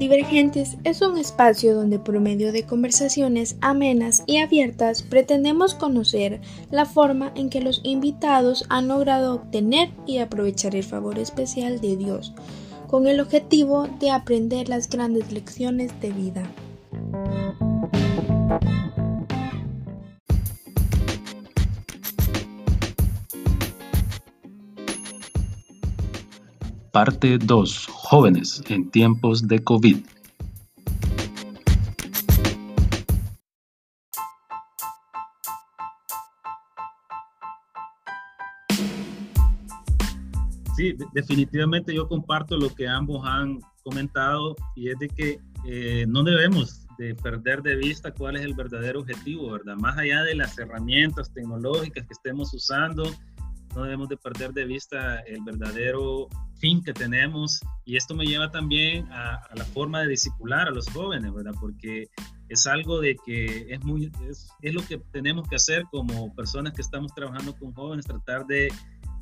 Divergentes es un espacio donde por medio de conversaciones amenas y abiertas pretendemos conocer la forma en que los invitados han logrado obtener y aprovechar el favor especial de Dios, con el objetivo de aprender las grandes lecciones de vida. Parte 2. Jóvenes en tiempos de COVID. Sí, definitivamente yo comparto lo que ambos han comentado y es de que eh, no debemos de perder de vista cuál es el verdadero objetivo, ¿verdad? Más allá de las herramientas tecnológicas que estemos usando, no debemos de perder de vista el verdadero fin que tenemos y esto me lleva también a, la forma de discipular a los jóvenes, ¿verdad? Porque es algo de que es muy es, lo que tenemos que hacer como personas que estamos trabajando con jóvenes, tratar de,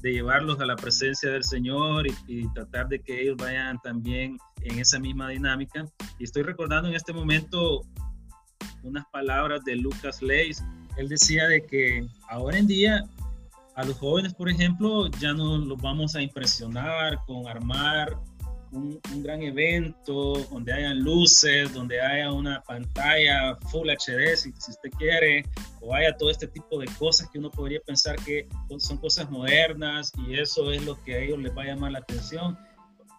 de llevarlos a la presencia del Señor y, y, tratar de que ellos vayan también en esa misma dinámica. Y estoy recordando en este momento unas palabras de Lucas Leis. Él decía de que ahora en día a los jóvenes, por ejemplo, ya no los vamos a impresionar con armar un, gran evento donde hayan luces, donde haya una pantalla Full HD, si, si, usted quiere, o haya todo este tipo de cosas que uno podría pensar que son cosas modernas y eso es lo que a ellos les va a llamar la atención.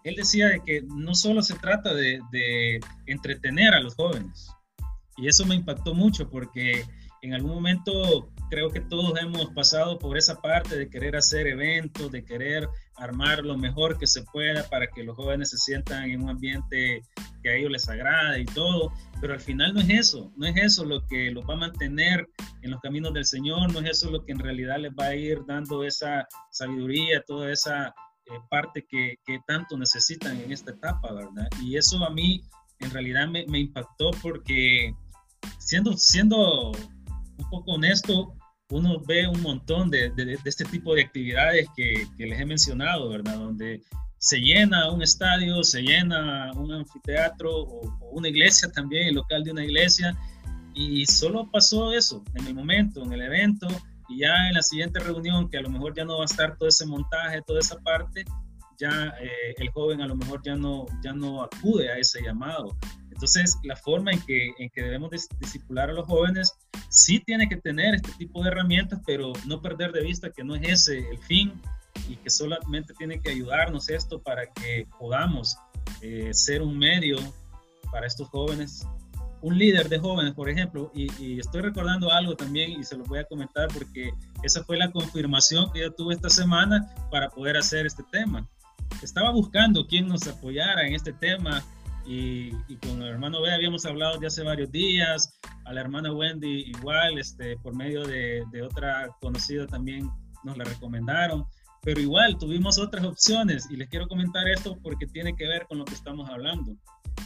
Él decía de que no solo se trata de, de entretener a los jóvenes, y eso me impactó mucho porque en algún momento creo que todos hemos pasado por esa parte de querer hacer eventos, de querer armar lo mejor que se pueda para que los jóvenes se sientan en un ambiente que a ellos les agrade y todo, pero al final no es eso, no es eso lo que los va a mantener en los caminos del Señor, no es eso lo que en realidad les va a ir dando esa sabiduría, toda esa eh, parte que, que, tanto necesitan en esta etapa, ¿verdad? Y eso a mí en realidad me, me impactó porque siendo, siendo un poco honesto, uno ve un montón de, este tipo de actividades que, que, les he mencionado, ¿verdad? Donde se llena un estadio, se llena un anfiteatro o, o, una iglesia también, el local de una iglesia, y solo pasó eso en el momento, en el evento, y ya en la siguiente reunión, que a lo mejor ya no va a estar todo ese montaje, toda esa parte, ya eh, el joven a lo mejor ya no, ya no acude a ese llamado. Entonces, la forma en que, en que debemos discipular a los jóvenes sí tiene que tener este tipo de herramientas, pero no perder de vista que no es ese el fin y que solamente tiene que ayudarnos esto para que podamos eh, ser un medio para estos jóvenes, un líder de jóvenes, por ejemplo, y, y, estoy recordando algo también y se lo voy a comentar porque esa fue la confirmación que yo tuve esta semana para poder hacer este tema. Estaba buscando quién nos apoyara en este tema y, con el hermano B habíamos hablado de hace varios días, a la hermana Wendy igual, este, por medio de, de otra conocida también nos la recomendaron, pero igual tuvimos otras opciones y les quiero comentar esto porque tiene que ver con lo que estamos hablando.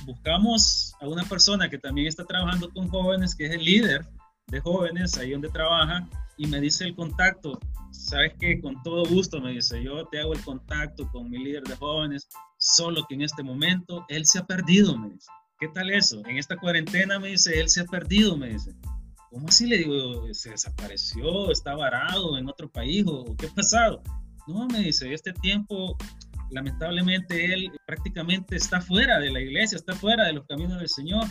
Buscamos a una persona que también está trabajando con jóvenes, que es el líder de jóvenes ahí donde trabaja, y me dice el contacto, sabes que con todo gusto me dice, yo te hago el contacto con mi líder de jóvenes, solo que en este momento él se ha perdido, me dice. ¿Qué tal eso? En esta cuarentena me dice, él se ha perdido, me dice. ¿Cómo así le digo? ¿Se desapareció? ¿Está varado en otro país? ¿O qué ha pasado? No, me dice, este tiempo, lamentablemente, él prácticamente está fuera de la iglesia, está fuera de los caminos del Señor.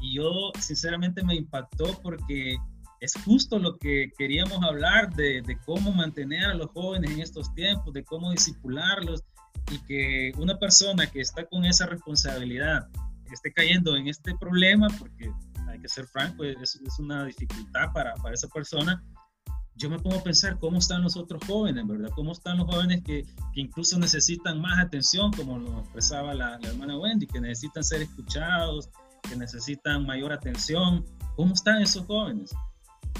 Y yo, sinceramente, me impactó porque es justo lo que queríamos hablar de, de, cómo mantener a los jóvenes en estos tiempos, de cómo disipularlos y que una persona que está con esa responsabilidad esté cayendo en este problema, porque hay que ser franco, es, es una dificultad para, para, esa persona, yo me pongo a pensar cómo están los otros jóvenes, ¿verdad? ¿Cómo están los jóvenes que, que incluso necesitan más atención, como lo expresaba la, la hermana Wendy, que necesitan ser escuchados, que necesitan mayor atención? ¿Cómo están esos jóvenes?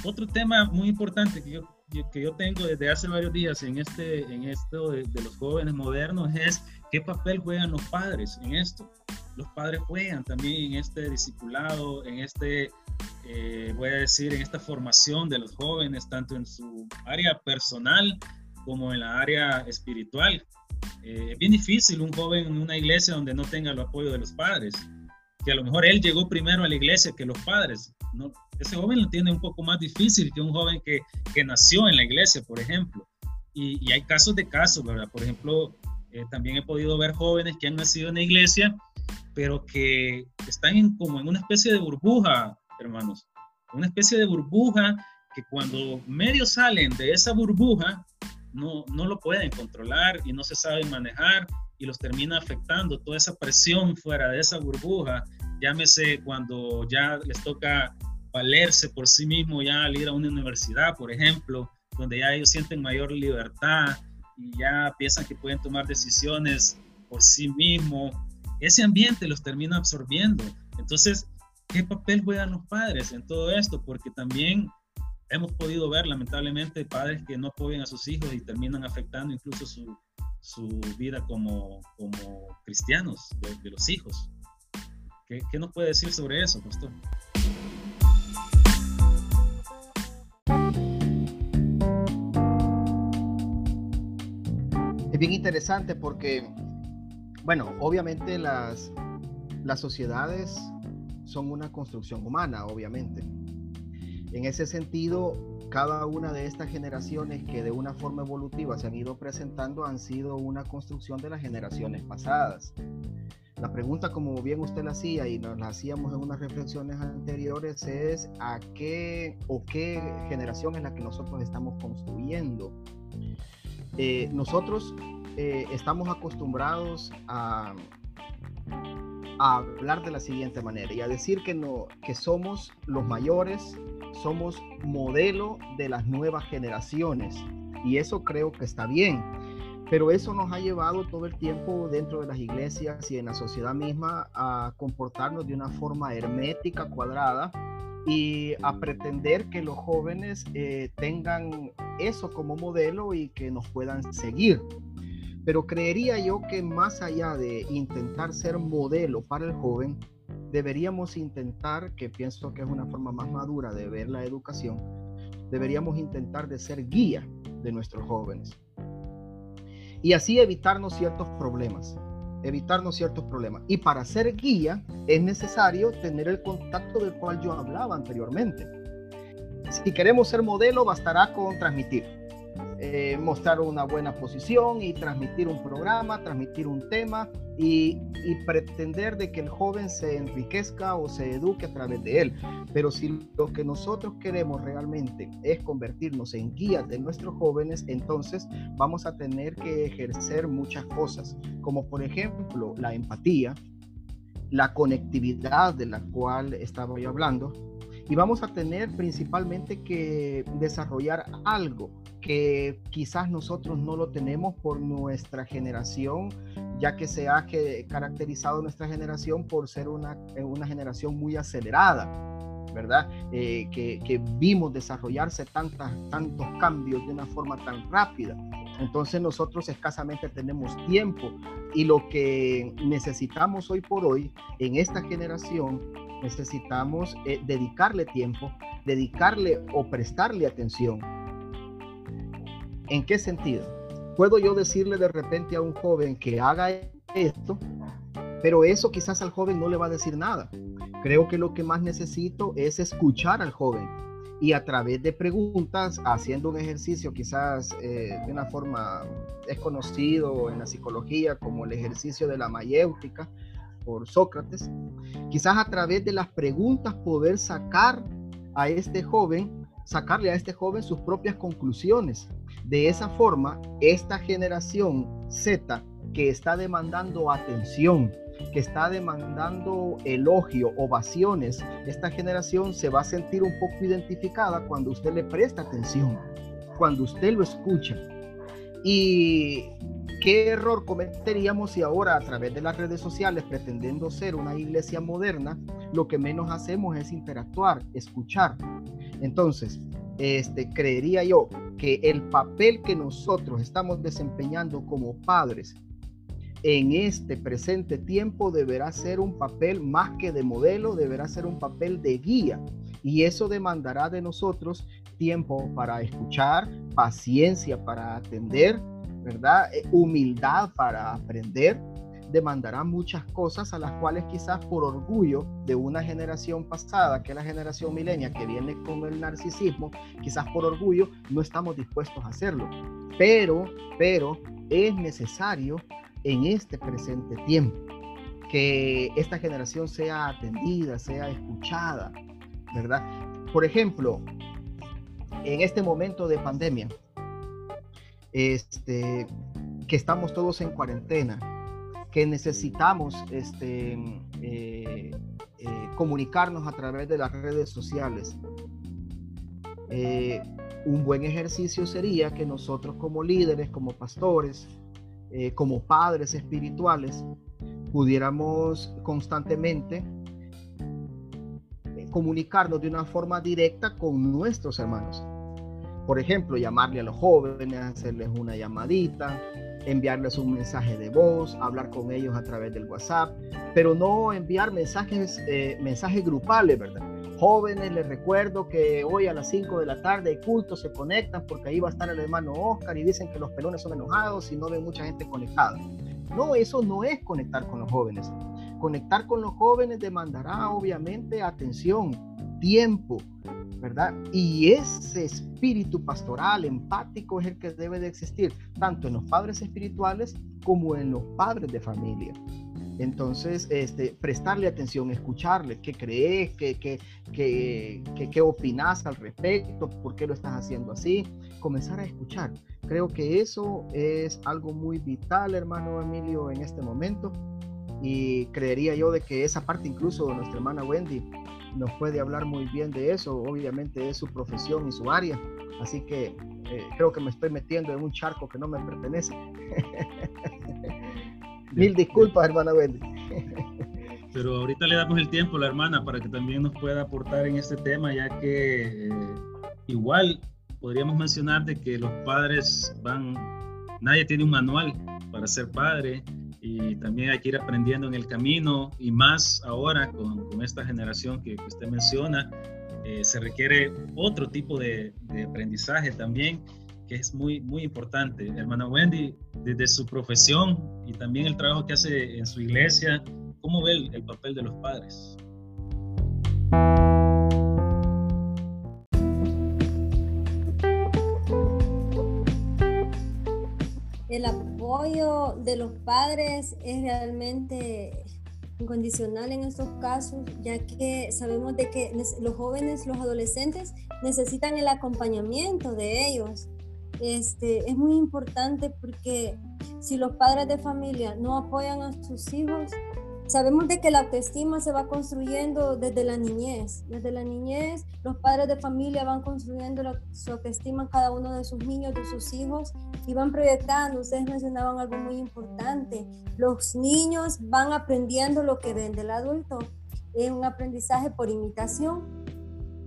Otro tema muy importante que yo, que yo tengo desde hace varios días en, este, en esto de, de, los jóvenes modernos es qué papel juegan los padres en esto. Los padres juegan también en este discipulado, en este, eh, voy a decir, en esta formación de los jóvenes, tanto en su área personal como en la área espiritual. Eh, es bien difícil un joven en una iglesia donde no tenga el apoyo de los padres. que a lo mejor él llegó primero a la iglesia que los padres. ¿no? Ese joven lo tiene un poco más difícil que un joven que, que nació en la iglesia, por ejemplo. Y, y hay casos de casos, ¿verdad? Por ejemplo, eh, también he podido ver jóvenes que han nacido en la iglesia, pero que están en, como en una especie de burbuja, hermanos. Una especie de burbuja que cuando medio salen de esa burbuja, no, no lo pueden controlar y no se saben manejar y los termina afectando toda esa presión fuera de esa burbuja. Llámese cuando ya les toca valerse por sí mismo ya al ir a una universidad, por ejemplo, donde ya ellos sienten mayor libertad y ya piensan que pueden tomar decisiones por sí mismos. Ese ambiente los termina absorbiendo. Entonces, ¿qué papel juegan los padres en todo esto? Porque también hemos podido ver lamentablemente padres que no apoyan a sus hijos y terminan afectando incluso su, su vida como, como cristianos de, los hijos. ¿Qué, ¿Qué, nos puede decir sobre eso, pastor? Es bien interesante porque, bueno, obviamente las, las sociedades son una construcción humana, obviamente. En ese sentido, cada una de estas generaciones que de una forma evolutiva se han ido presentando han sido una construcción de las generaciones pasadas. La pregunta, como bien usted la hacía y nos la hacíamos en unas reflexiones anteriores, es a qué o qué generación es la que nosotros estamos construyendo. Eh, nosotros eh, estamos acostumbrados a, a hablar de la siguiente manera y a decir que, no, que somos los mayores, somos modelo de las nuevas generaciones. Y eso creo que está bien. Pero eso nos ha llevado todo el tiempo dentro de las iglesias y en la sociedad misma a comportarnos de una forma hermética, cuadrada, y a pretender que los jóvenes eh, tengan eso como modelo y que nos puedan seguir. Pero creería yo que más allá de intentar ser modelo para el joven, deberíamos intentar, que pienso que es una forma más madura de ver la educación, deberíamos intentar de ser guía de nuestros jóvenes. Y así evitarnos ciertos problemas, evitarnos ciertos problemas. Y para ser guía es necesario tener el contacto del cual yo hablaba anteriormente. Si queremos ser modelo, bastará con transmitir eh, mostrar una buena posición y transmitir un programa, transmitir un tema y, pretender de que el joven se enriquezca o se eduque a través de él. Pero si lo que nosotros queremos realmente es convertirnos en guías de nuestros jóvenes, entonces vamos a tener que ejercer muchas cosas, como por ejemplo la empatía, la conectividad de la cual estaba yo hablando, y vamos a tener principalmente que desarrollar algo que quizás nosotros no lo tenemos por nuestra generación, ya que se ha caracterizado nuestra generación por ser una, una generación muy acelerada, ¿verdad? Eh, que, que, vimos desarrollarse tantas, tantos cambios de una forma tan rápida. Entonces nosotros escasamente tenemos tiempo y lo que necesitamos hoy por hoy en esta generación necesitamos eh, dedicarle tiempo, dedicarle o prestarle atención. ¿En qué sentido? Puedo yo decirle de repente a un joven que haga esto, pero eso quizás al joven no le va a decir nada. Creo que lo que más necesito es escuchar al joven y a través de preguntas, haciendo un ejercicio quizás eh, de una forma es conocido en la psicología como el ejercicio de la mayéutica, por Sócrates, quizás a través de las preguntas poder sacar a este joven, sacarle a este joven sus propias conclusiones. De esa forma, esta generación Z que está demandando atención, que está demandando elogio, ovaciones, esta generación se va a sentir un poco identificada cuando usted le presta atención, cuando usted lo escucha. Y ¿Qué error cometeríamos si ahora a través de las redes sociales, pretendiendo ser una iglesia moderna, lo que menos hacemos es interactuar, escuchar? Entonces, este, creería yo que el papel que nosotros estamos desempeñando como padres en este presente tiempo deberá ser un papel más que de modelo, deberá ser un papel de guía. Y eso demandará de nosotros tiempo para escuchar, paciencia para atender, ¿verdad? Eh, humildad para aprender, demandará muchas cosas a las cuales quizás por orgullo de una generación pasada, que es la generación milenia, que viene con el narcisismo, quizás por orgullo no estamos dispuestos a hacerlo. Pero, pero es necesario en este presente tiempo que esta generación sea atendida, sea escuchada, ¿verdad? Por ejemplo, en este momento de pandemia, este, que estamos todos en cuarentena, que necesitamos este, eh, eh, comunicarnos a través de las redes sociales. Eh, un buen ejercicio sería que nosotros como líderes, como pastores, como padres espirituales, pudiéramos constantemente comunicarnos de una forma directa con nuestros hermanos. Por ejemplo, llamarle a los jóvenes, hacerles una llamadita, enviarles un mensaje de voz, hablar con ellos a través del WhatsApp, pero no enviar mensajes, eh, mensajes grupales, ¿verdad? Jóvenes, les recuerdo que hoy a las 5 de la tarde hay culto, se conectan porque ahí va a estar el hermano Oscar y dicen que los pelones son enojados y no ven mucha gente conectada. No, eso no es conectar con los jóvenes. Conectar con los jóvenes demandará obviamente atención, tiempo, ¿verdad? Y ese espíritu pastoral, empático, es el que debe de existir, tanto en los padres espirituales como en los padres de familia. Entonces, este, prestarle atención, escucharle, qué crees, qué, qué, qué, qué, opinas al respecto, por qué lo estás haciendo así, comenzar a escuchar. Creo que eso es algo muy vital, hermano Emilio, en este momento. Y creería yo de que esa parte incluso de nuestra hermana Wendy nos puede hablar muy bien de eso. Obviamente es su profesión y su área. Así que eh, creo que me estoy metiendo en un charco que no me pertenece. Mil disculpas, hermana Wendy. Pero ahorita le damos el tiempo a la hermana para que también nos pueda aportar en este tema, ya que eh, igual podríamos mencionar de que los padres van, nadie tiene un manual para ser padre y también hay que ir aprendiendo en el camino y más ahora con, esta generación que, usted menciona, eh, se requiere otro tipo de, aprendizaje también que es muy, muy importante. Hermana Wendy, desde su profesión y también el trabajo que hace en su iglesia, ¿cómo ve el papel de los padres? De los padres es realmente incondicional en estos casos, ya que sabemos de que los jóvenes, los adolescentes necesitan el acompañamiento de ellos. Este, es muy importante porque si los padres de familia no apoyan a sus hijos, Sabemos de que la autoestima se va construyendo desde la niñez. Desde la niñez, los padres de familia van construyendo su autoestima cada uno de sus niños, de sus hijos, y van proyectando. Ustedes mencionaban algo muy importante. Los niños van aprendiendo lo que ven del adulto. Es un aprendizaje por imitación.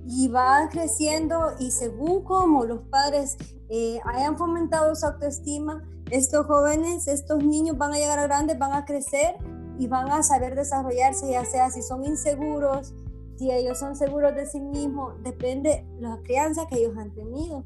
Y van creciendo y según como los padres eh, hayan fomentado su autoestima, estos jóvenes, estos niños van a llegar a grandes, van a crecer y van a saber desarrollarse, ya sea si son inseguros, si ellos son seguros de sí mismos, depende de la crianza que ellos han tenido.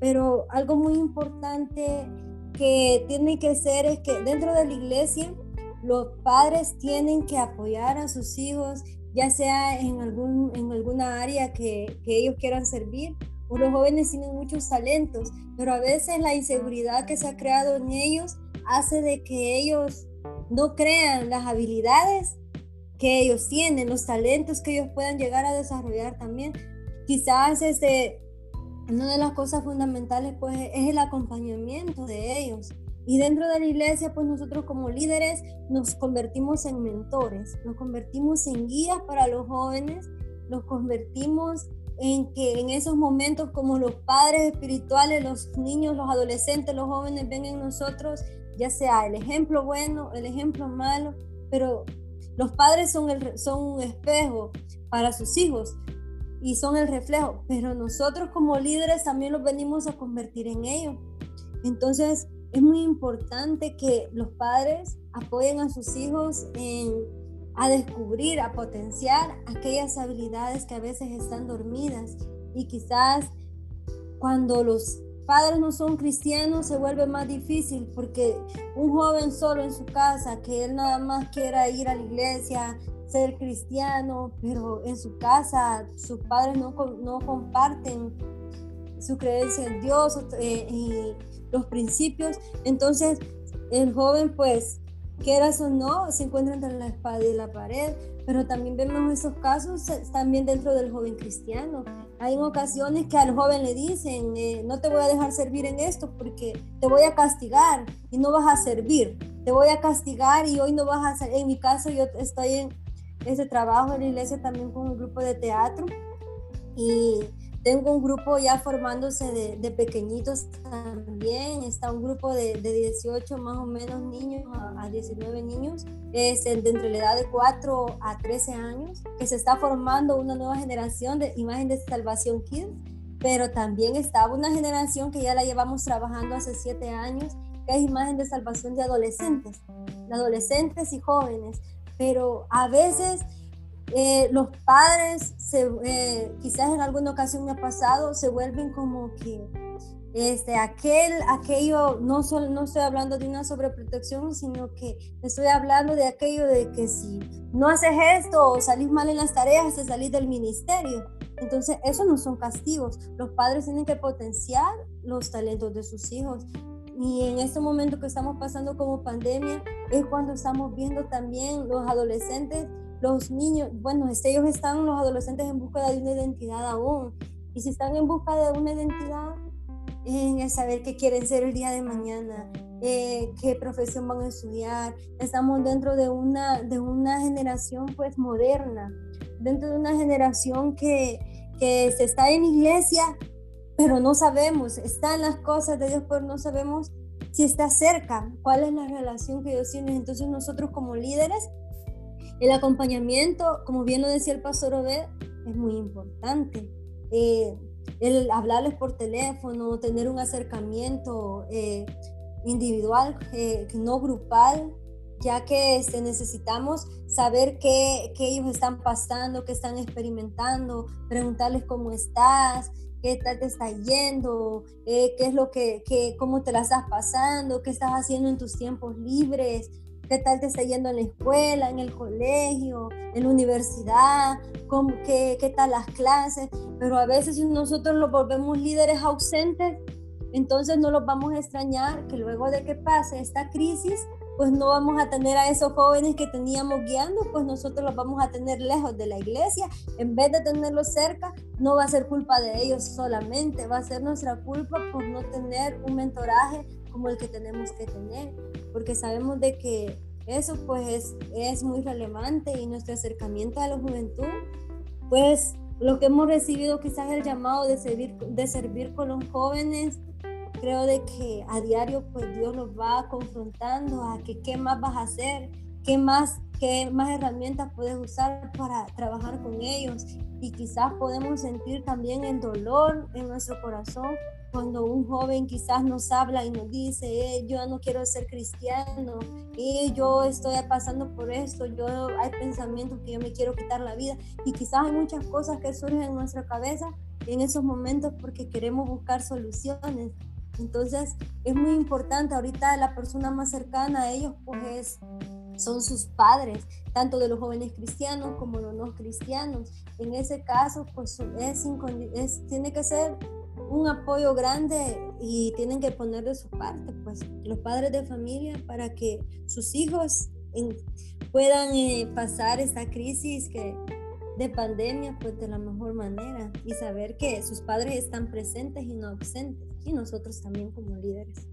Pero algo muy importante que tiene que ser es que dentro de la iglesia los padres tienen que apoyar a sus hijos, ya sea en, algún, en alguna área que, que ellos quieran servir. O los jóvenes tienen muchos talentos, pero a veces la inseguridad que se ha creado en ellos hace de que ellos no crean las habilidades que ellos tienen, los talentos que ellos puedan llegar a desarrollar también. Quizás este, una de las cosas fundamentales pues es el acompañamiento de ellos. Y dentro de la iglesia, pues nosotros como líderes nos convertimos en mentores, nos convertimos en guías para los jóvenes, nos convertimos en que en esos momentos como los padres espirituales, los niños, los adolescentes, los jóvenes ven en nosotros ya sea el ejemplo bueno, el ejemplo malo, pero los padres son, el, son un espejo para sus hijos y son el reflejo, pero nosotros como líderes también los venimos a convertir en ellos. Entonces es muy importante que los padres apoyen a sus hijos en, a descubrir, a potenciar aquellas habilidades que a veces están dormidas y quizás cuando los padres no son cristianos se vuelve más difícil porque un joven solo en su casa, que él nada más quiera ir a la iglesia, ser cristiano, pero en su casa sus padres no, no comparten su creencia en Dios eh, y los principios, entonces el joven pues quieras o no, se encuentra entre la espada y la pared, pero también vemos esos casos eh, también dentro del joven cristiano. Hay ocasiones que al joven le dicen, eh, no te voy a dejar servir en esto porque te voy a castigar y no vas a servir, te voy a castigar y hoy no vas a hacer, en mi caso yo estoy en ese trabajo en la iglesia también con un grupo de teatro y tengo un grupo ya formándose de, de pequeñitos también. Está un grupo de, de 18 más o menos niños a, 19 niños, es de entre la edad de 4 a 13 años, que se está formando una nueva generación de imagen de salvación kids, pero también está una generación que ya la llevamos trabajando hace 7 años, que es imagen de salvación de adolescentes, de adolescentes y jóvenes. Pero a veces eh, los padres, se, eh, quizás en alguna ocasión me ha pasado, se vuelven como que este, aquel, aquello, no, solo, no estoy hablando de una sobreprotección, sino que estoy hablando de aquello de que si no haces esto o salís mal en las tareas, te salís del ministerio. Entonces, eso no son castigos. Los padres tienen que potenciar los talentos de sus hijos. Y en este momento que estamos pasando como pandemia, es cuando estamos viendo también los adolescentes los niños, bueno, ellos están, los adolescentes, en busca de una identidad aún. Y si están en busca de una identidad, en saber qué quieren ser el día de mañana, eh, qué profesión van a estudiar. Estamos dentro de una, de una generación pues moderna, dentro de una generación que, que se está en iglesia, pero no sabemos, están las cosas de Dios, pero no sabemos si está cerca, cuál es la relación que Dios tiene. Entonces nosotros como líderes el acompañamiento, como bien lo decía el pastor Obed, es muy importante. Eh, el hablarles por teléfono, tener un acercamiento eh, individual, eh, no grupal, ya que este, necesitamos saber qué, qué, ellos están pasando, qué están experimentando, preguntarles cómo estás, qué tal te está yendo, qué es lo que, que, cómo te la estás pasando, qué estás haciendo en tus tiempos libres, qué tal te está yendo en la escuela, en el colegio, en la universidad, qué, qué tal las clases, pero a veces si nosotros los volvemos líderes ausentes, entonces no los vamos a extrañar que luego de que pase esta crisis, pues no vamos a tener a esos jóvenes que teníamos guiando, pues nosotros los vamos a tener lejos de la iglesia. En vez de tenerlos cerca, no va a ser culpa de ellos solamente, va a ser nuestra culpa por no tener un mentoraje como el que tenemos que tener porque sabemos de que eso pues es, muy relevante y nuestro acercamiento a la juventud, pues lo que hemos recibido quizás el llamado de servir, de servir con los jóvenes, creo de que a diario pues Dios nos va confrontando a que qué más vas a hacer, qué más, qué más herramientas puedes usar para trabajar con ellos y quizás podemos sentir también el dolor en nuestro corazón cuando un joven quizás nos habla y nos dice, eh, yo no quiero ser cristiano y yo estoy pasando por esto, yo hay pensamientos que yo me quiero quitar la vida y quizás hay muchas cosas que surgen en nuestra cabeza en esos momentos porque queremos buscar soluciones. Entonces es muy importante, ahorita la persona más cercana a ellos pues son sus padres, tanto de los jóvenes cristianos como los no cristianos. En ese caso pues es, es tiene que ser un apoyo grande y tienen que poner de su parte, pues, los padres de familia para que sus hijos puedan eh, pasar esta crisis que, de pandemia, pues, de la mejor manera y saber que sus padres están presentes y no ausentes y nosotros también como líderes.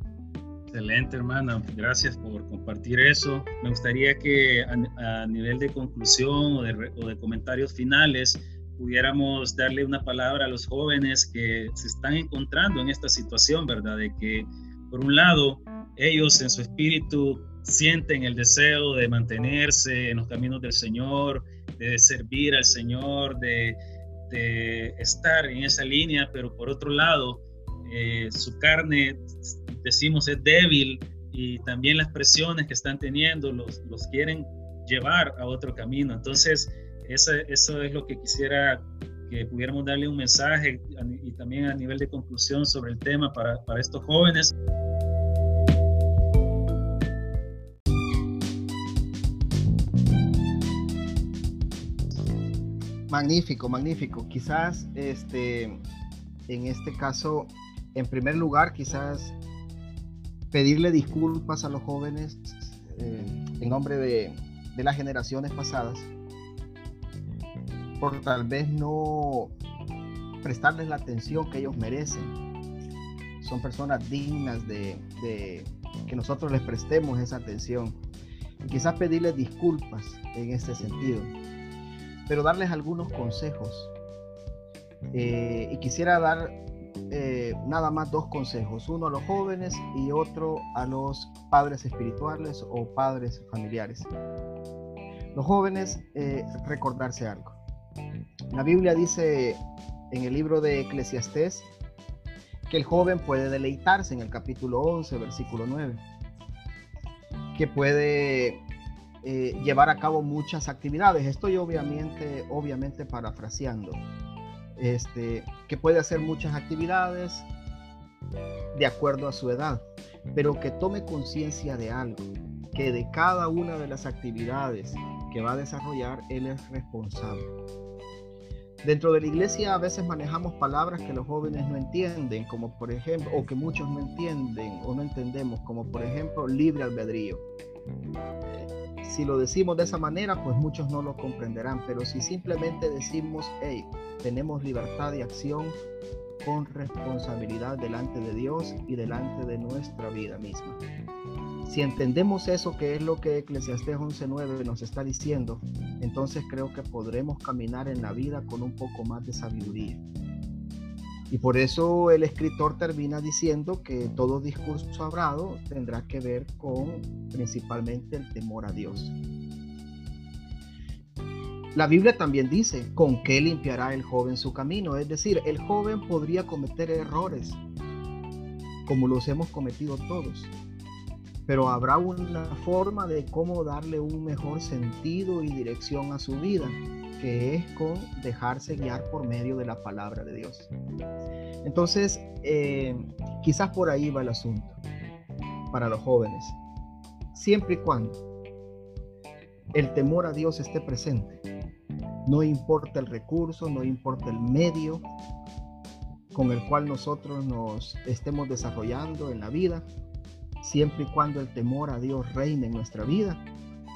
Excelente, hermana. Gracias por compartir eso. Me gustaría que a, nivel de conclusión o de, o de comentarios finales, pudiéramos darle una palabra a los jóvenes que se están encontrando en esta situación, ¿verdad? De que, por un lado, ellos en su espíritu sienten el deseo de mantenerse en los caminos del Señor, de servir al Señor, de, estar en esa línea, pero por otro lado, eh, su carne, decimos, es débil y también las presiones que están teniendo los, los quieren llevar a otro camino. Entonces, eso, eso es lo que quisiera que pudiéramos darle un mensaje y también a nivel de conclusión sobre el tema para, para estos jóvenes. Magnífico, magnífico. Quizás este, en este caso, en primer lugar, quizás pedirle disculpas a los jóvenes eh, en nombre de, de las generaciones pasadas por tal vez no prestarles la atención que ellos merecen. Son personas dignas de, de que nosotros les prestemos esa atención. Y quizás pedirles disculpas en este sentido pero darles algunos consejos. Eh, y quisiera dar eh, nada más dos consejos, uno a los jóvenes y otro a los padres espirituales o padres familiares. Los jóvenes, eh, recordarse algo. La Biblia dice en el libro de Eclesiastés que el joven puede deleitarse en el capítulo 11, versículo 9, que puede eh, llevar a cabo muchas actividades. Estoy obviamente, obviamente parafraseando. Este, que puede hacer muchas actividades de acuerdo a su edad, pero que tome conciencia de algo, que de cada una de las actividades que va a desarrollar, él es responsable. Dentro de la iglesia a veces manejamos palabras que los jóvenes no entienden, como por ejemplo, o que muchos no entienden o no entendemos, como por ejemplo libre albedrío si lo decimos de esa manera, pues muchos no lo comprenderán, pero si simplemente decimos, hey, tenemos libertad de acción con responsabilidad delante de Dios y delante de nuestra vida misma. Si entendemos eso, que es lo que Eclesiastés 11.9 nos está diciendo, entonces creo que podremos caminar en la vida con un poco más de sabiduría. Y por eso el escritor termina diciendo que todo discurso hablado tendrá que ver con principalmente el temor a Dios. La Biblia también dice, ¿con qué limpiará el joven su camino? Es decir, el joven podría cometer errores, como los hemos cometido todos, pero habrá una forma de cómo darle un mejor sentido y dirección a su vida que es con dejarse guiar por medio de la palabra de Dios. Entonces, eh, quizás por ahí va el asunto para los jóvenes. Siempre y cuando el temor a Dios esté presente, no importa el recurso, no importa el medio con el cual nosotros nos estemos desarrollando en la vida, siempre y cuando el temor a Dios reine en nuestra vida,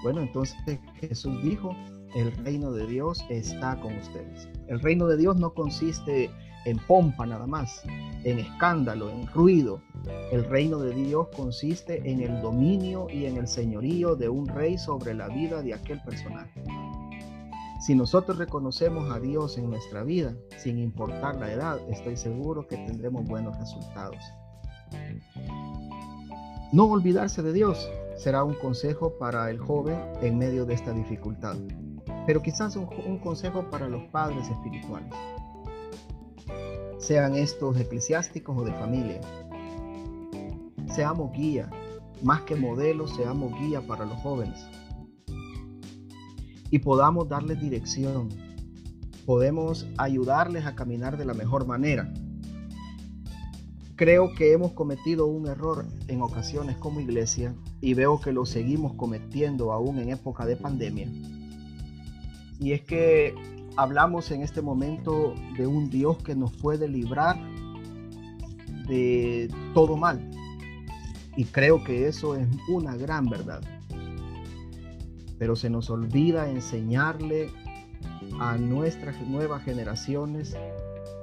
bueno, entonces Jesús dijo, el reino de Dios está con ustedes. El reino de Dios no consiste en pompa nada más, en escándalo, en ruido. El reino de Dios consiste en el dominio y en el señorío de un rey sobre la vida de aquel personaje. Si nosotros reconocemos a Dios en nuestra vida, sin importar la edad, estoy seguro que tendremos buenos resultados. No olvidarse de Dios será un consejo para el joven en medio de esta dificultad pero quizás un, consejo para los padres espirituales, sean estos eclesiásticos o de familia. Seamos guía, más que modelos, seamos guía para los jóvenes. Y podamos darles dirección, podemos ayudarles a caminar de la mejor manera. Creo que hemos cometido un error en ocasiones como iglesia y veo que lo seguimos cometiendo aún en época de pandemia y es que hablamos en este momento de un Dios que nos puede librar de todo mal. Y creo que eso es una gran verdad. Pero se nos olvida enseñarle a nuestras nuevas generaciones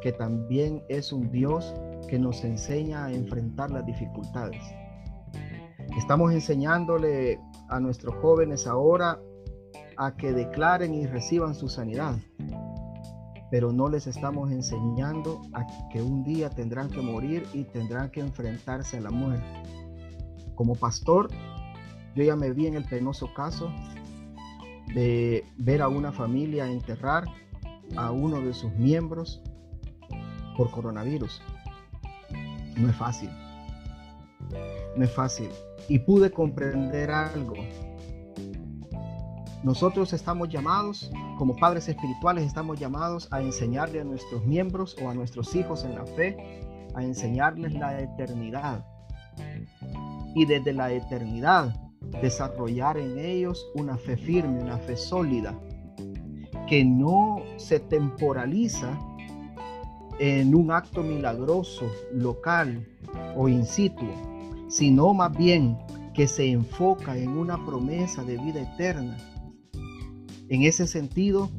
que también es un Dios que nos enseña a enfrentar las dificultades. Estamos enseñándole a nuestros jóvenes ahora a que declaren y reciban su sanidad, pero no les estamos enseñando a que un día tendrán que morir y tendrán que enfrentarse a la muerte. Como pastor, yo ya me vi en el penoso caso de ver a una familia enterrar a uno de sus miembros por coronavirus. No es fácil. No es fácil. Y pude comprender algo Nosotros estamos llamados, como padres espirituales, estamos llamados a enseñarle a nuestros miembros o a nuestros hijos en la fe, a enseñarles la eternidad. Y desde la eternidad desarrollar en ellos una fe firme, una fe sólida, que no se temporaliza en un acto milagroso, local o in situ, sino más bien que se enfoca en una promesa de vida eterna en ese sentido,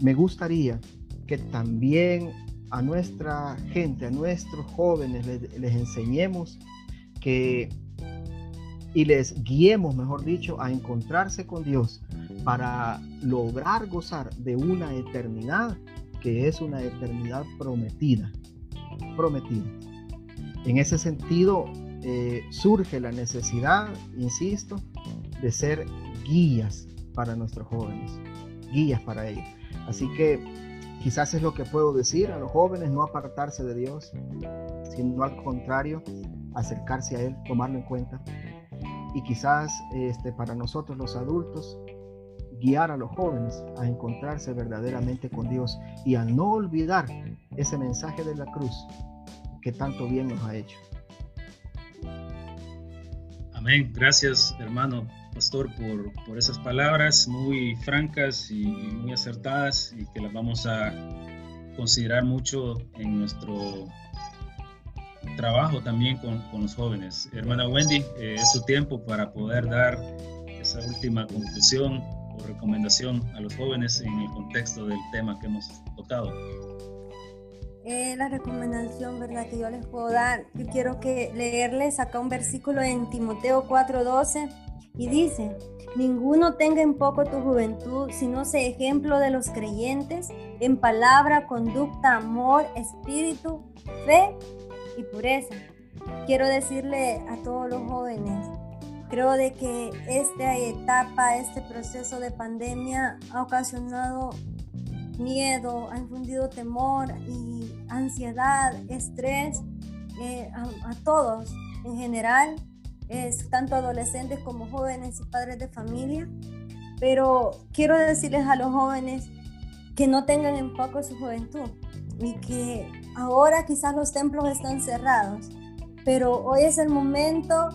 me gustaría que también a nuestra gente, a nuestros jóvenes, les, enseñemos que y les guiemos, mejor dicho, a encontrarse con Dios para lograr gozar de una eternidad que es una eternidad prometida. Prometida. En ese sentido, eh, surge la necesidad, insisto, de ser guías para nuestros jóvenes, guías para ellos. Así que quizás es lo que puedo decir a los jóvenes, no apartarse de Dios, sino al contrario, acercarse a Él, tomarlo en cuenta. Y quizás este, para nosotros los adultos, guiar a los jóvenes a encontrarse verdaderamente con Dios y a no olvidar ese mensaje de la cruz que tanto bien nos ha hecho. Amén. Gracias, hermano, pastor, por, por esas palabras muy francas y, muy acertadas y que las vamos a considerar mucho en nuestro trabajo también con, con los jóvenes. Hermana Wendy, eh, es su tiempo para poder dar esa última conclusión o recomendación a los jóvenes en el contexto del tema que hemos tocado. Eh, la recomendación, ¿verdad? Que yo les puedo dar. Yo quiero que leerles acá un versículo en Timoteo 4:12 y dice, ninguno tenga en poco tu juventud, sino sea ejemplo de los creyentes en palabra, conducta, amor, espíritu, fe y pureza. Quiero decirle a todos los jóvenes, creo de que esta etapa, este proceso de pandemia ha ocasionado miedo, ha infundido temor y ansiedad, estrés eh, a todos en general es tanto adolescentes como jóvenes y padres de familia. Pero quiero decirles a los jóvenes que no tengan en poco su juventud y que ahora quizás los templos están cerrados, pero hoy es el momento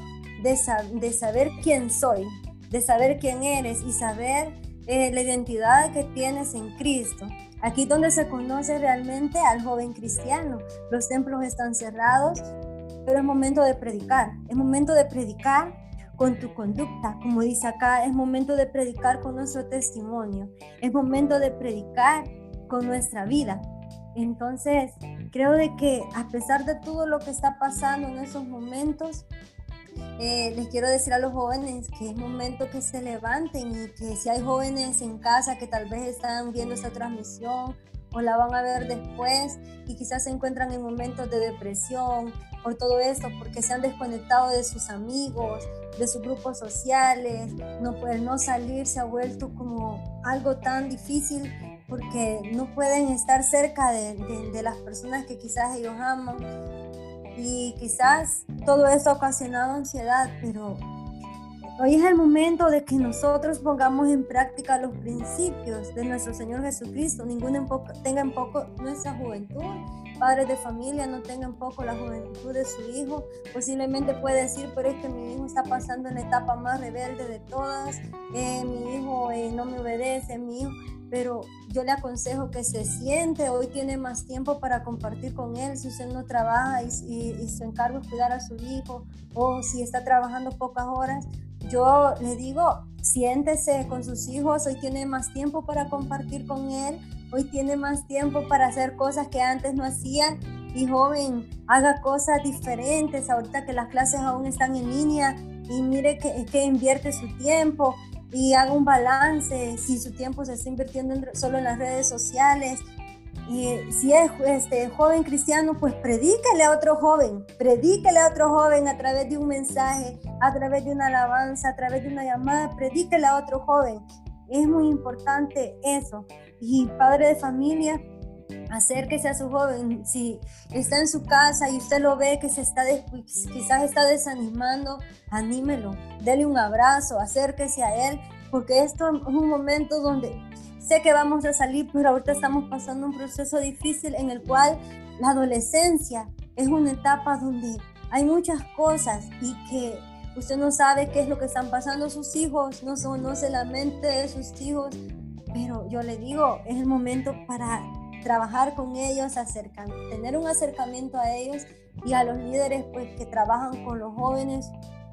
de, de saber quién soy, de saber quién eres y saber eh, la identidad que tienes en Cristo. Aquí donde se conoce realmente al joven cristiano. Los templos están cerrados, pero es momento de predicar, es momento de predicar con tu conducta, como dice acá, es momento de predicar con nuestro testimonio, es momento de predicar con nuestra vida. Entonces, creo de que a pesar de todo lo que está pasando en esos momentos, eh, les quiero decir a los jóvenes que es momento que se levanten y que si hay jóvenes en casa que tal vez están viendo esta transmisión o la van a ver después y quizás se encuentran en momentos de depresión, por todo esto, porque se han desconectado de sus amigos, de sus grupos sociales, no poder no salir se ha vuelto como algo tan difícil porque no pueden estar cerca de, de, las personas que quizás ellos aman. Y quizás todo esto ha ocasionado ansiedad, pero hoy es el momento de que nosotros pongamos en práctica los principios de nuestro Señor Jesucristo, ninguno tenga en poco nuestra juventud. Padres de familia no tengan poco la juventud de su hijo. Posiblemente puede decir, pero es que mi hijo está pasando en la etapa más rebelde de todas, eh, mi hijo eh, no me obedece, mi hijo, pero yo le aconsejo que se siente, hoy tiene más tiempo para compartir con él, si usted no trabaja y, y su encargo es cuidar a su hijo, o si está trabajando pocas horas, yo le digo, siéntese con sus hijos, hoy tiene más tiempo para compartir con él, hoy tiene más tiempo para hacer cosas que antes no hacía y joven, haga cosas diferentes ahorita que las clases aún están en línea y mire que, que invierte su tiempo y haga un balance si su tiempo se está invirtiendo solo en las redes sociales. Y si es este, joven cristiano, pues predíquele a otro joven, predíquele a otro joven a través de un mensaje, a través de una alabanza, a través de una llamada, predíquele a otro joven. Es muy importante eso y padre de familia, acérquese a su joven. Si está en su casa y usted lo ve que se está quizás está desanimando, anímelo, dele un abrazo, acérquese a él porque esto es un momento donde sé que vamos a salir, pero ahorita estamos pasando un proceso difícil en el cual la adolescencia es una etapa donde hay muchas cosas y que usted no sabe qué es lo que están pasando sus hijos, no conoce la mente de sus hijos, pero yo le digo, es el momento para trabajar con ellos, acercar, tener un acercamiento a ellos y a los líderes pues que trabajan con los jóvenes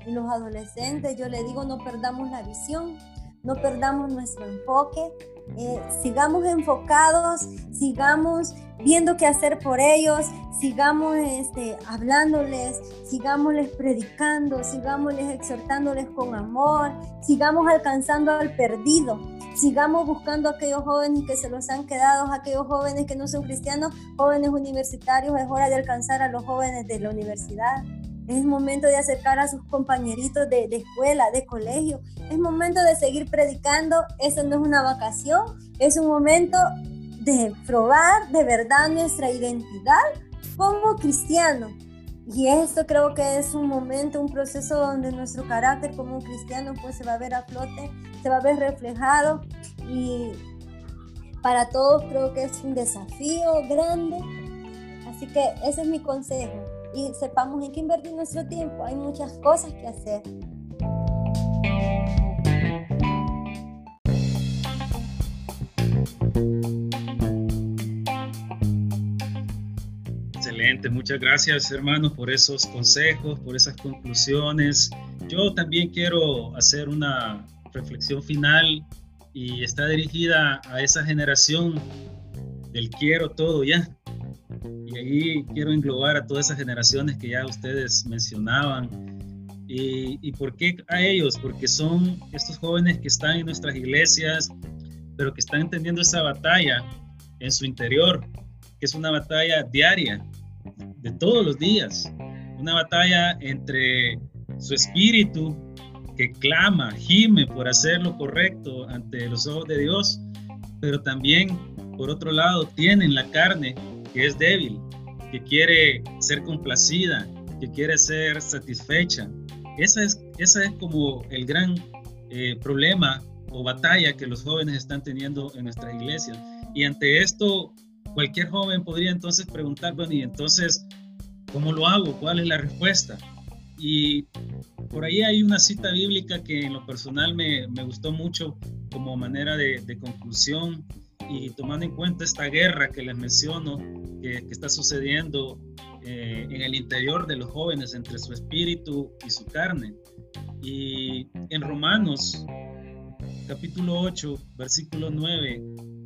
y los adolescentes. Yo le digo, no perdamos la visión, no perdamos nuestro enfoque, eh, sigamos enfocados, sigamos viendo qué hacer por ellos, sigamos este, hablándoles, sigámosles predicando, sigámosles exhortándoles con amor, sigamos alcanzando al perdido, sigamos buscando a aquellos jóvenes que se los han quedado, aquellos jóvenes que no son cristianos, jóvenes universitarios, es hora de alcanzar a los jóvenes de la universidad. Es momento de acercar a sus compañeritos de, escuela, de colegio. Es momento de seguir predicando. Eso no es una vacación, es un momento de probar de verdad nuestra identidad como cristiano. Y esto creo que es un momento, un proceso donde nuestro carácter como cristiano pues se va a ver a flote, se va a ver reflejado y para todos creo que es un desafío grande. Así que ese es mi consejo y sepamos en qué invertir nuestro tiempo. Hay muchas cosas que hacer. Excelente, muchas gracias hermanos por esos consejos, por esas conclusiones. Yo también quiero hacer una reflexión final y está dirigida a esa generación del quiero todo ya, y ahí quiero englobar a todas esas generaciones que ya ustedes mencionaban. ¿Y, por qué a ellos? Porque son estos jóvenes que están en nuestras iglesias, pero que están entendiendo esa batalla en su interior, que es una batalla diaria, de todos los días, una batalla entre su espíritu que clama, gime por hacer lo correcto ante los ojos de Dios, pero también, por otro lado, tienen la carne que es débil, que quiere ser complacida, que quiere ser satisfecha. Esa es, esa es como el gran eh, problema o batalla que los jóvenes están teniendo en nuestras iglesias. Y ante esto, cualquier joven podría entonces preguntar, bueno, y entonces, ¿cómo lo hago? ¿Cuál es la respuesta? Y por ahí hay una cita bíblica que en lo personal me, me gustó mucho como manera de conclusión y tomando en cuenta esta guerra que les menciono, que, está sucediendo eh, en el interior de los jóvenes entre su espíritu y su carne. Y en Romanos capítulo 8, versículo 9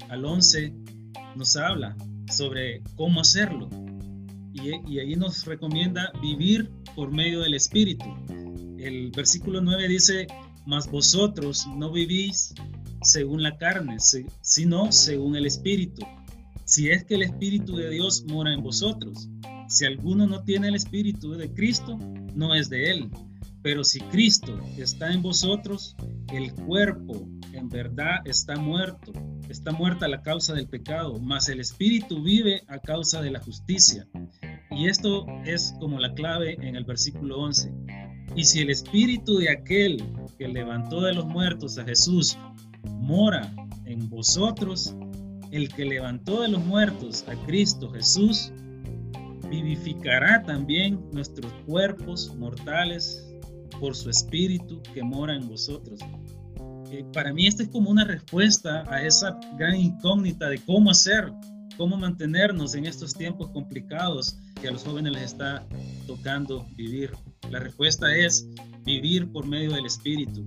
al 11, nos habla sobre cómo hacerlo. Y, y ahí nos recomienda vivir por medio del espíritu. El versículo 9 dice, mas vosotros no vivís según la carne, sino según el Espíritu. Si es que el Espíritu de Dios mora en vosotros. Si alguno no tiene el Espíritu de Cristo, no es de él. Pero si Cristo está en vosotros, el cuerpo en verdad está muerto. Está muerta la causa del pecado, mas el Espíritu vive a causa de la justicia. Y esto es como la clave en el versículo 11. Y si el Espíritu de aquel que levantó de los muertos a Jesús mora en vosotros, el que levantó de los muertos a Cristo Jesús, vivificará también nuestros cuerpos mortales por su espíritu que mora en vosotros. Eh, para mí esta es como una respuesta a esa gran incógnita de cómo hacer, cómo mantenernos en estos tiempos complicados que a los jóvenes les está tocando vivir. La respuesta es vivir por medio del espíritu,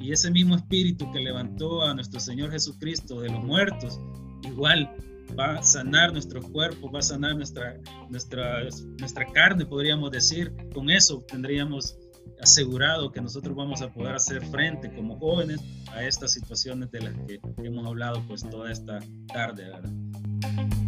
y ese mismo espíritu que levantó a nuestro Señor Jesucristo de los muertos, igual va a sanar nuestro cuerpo, va a sanar nuestra, nuestra, nuestra carne, podríamos decir. Con eso tendríamos asegurado que nosotros vamos a poder hacer frente como jóvenes a estas situaciones de las que hemos hablado pues toda esta tarde, ¿verdad?